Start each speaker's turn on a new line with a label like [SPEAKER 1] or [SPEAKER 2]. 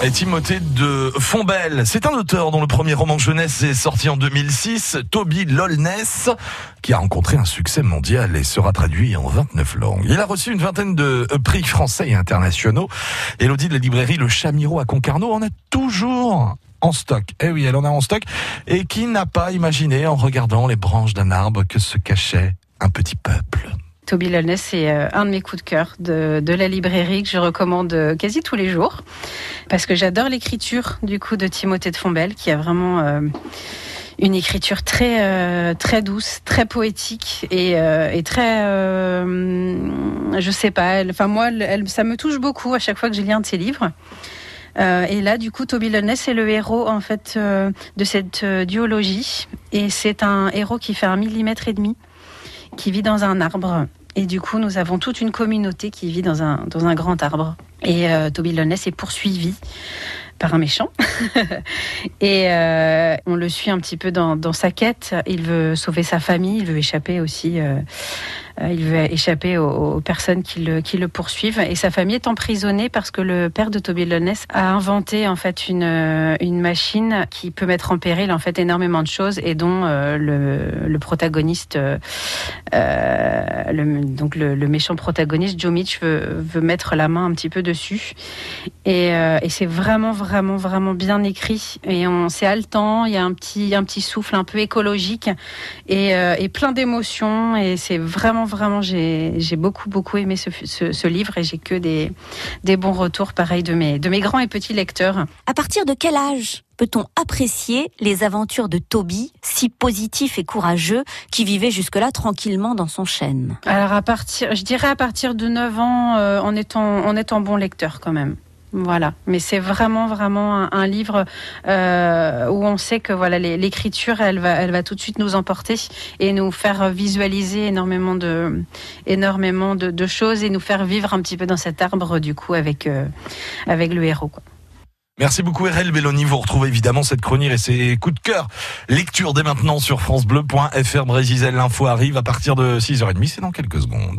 [SPEAKER 1] Et Timothée de Fombelle, c'est un auteur dont le premier roman jeunesse est sorti en 2006, Toby Lolness, qui a rencontré un succès mondial et sera traduit en 29 langues. Il a reçu une vingtaine de prix français et internationaux. Elodie de la librairie Le Chamiro à Concarneau en a toujours en stock. Eh oui, elle en a en stock. Et qui n'a pas imaginé en regardant les branches d'un arbre que se cachait un petit peuple.
[SPEAKER 2] Toby Lolness, c'est euh, un de mes coups de cœur de, la librairie que je recommande euh, quasi tous les jours. Parce que j'adore l'écriture du coup de Timothée de Fombelle qui a vraiment euh, une écriture très très douce, très poétique et, très je sais pas, enfin moi ça me touche beaucoup à chaque fois que je lis un de ses livres. et là, du coup, Toby Lolness est le héros en fait de cette duologie, et c'est un héros qui fait un millimètre et demi, qui vit dans un arbre et du coup, nous avons toute une communauté qui vit dans un, dans un grand arbre. Et euh, Toby Loness est poursuivi par un méchant. et euh, on le suit un petit peu dans, sa quête. Il veut sauver sa famille, il veut échapper aussi euh, il veut échapper aux, personnes qui le, poursuivent. Et sa famille est emprisonnée parce que le père de Toby Loness a inventé en fait une, euh, une machine qui peut mettre en péril en fait énormément de choses et dont euh, le, protagoniste, euh, donc le, méchant protagoniste Joe Mitch veut, mettre la main un petit peu dessus. Et, euh, et c'est vraiment vraiment vraiment bien écrit et on c'est haletant. Il y a un petit un petit souffle un peu écologique et, et plein d'émotions et c'est vraiment vraiment, j'ai beaucoup, beaucoup aimé ce, ce, ce livre et j'ai que des, des bons retours, pareil, de mes, de mes grands et petits lecteurs.
[SPEAKER 3] À partir de quel âge peut-on apprécier les aventures de Toby, si positif et courageux, qui vivait jusque-là tranquillement dans son chêne?
[SPEAKER 2] Alors, à partir, je dirais à partir de 9 ans, euh, en, étant, en étant bon lecteur quand même. Voilà, mais c'est vraiment vraiment un, livre euh, où on sait que voilà l'écriture, elle va, elle va tout de suite nous emporter et nous faire visualiser énormément de, énormément de, choses et nous faire vivre un petit peu dans cet arbre du coup avec euh, avec le héros.
[SPEAKER 1] Merci beaucoup RL Belloni. Vous retrouvez évidemment cette chronique et ses coups de cœur. Lecture dès maintenant sur francebleu.fr. Brésil, l'info arrive à partir de 6h30, c'est dans quelques secondes.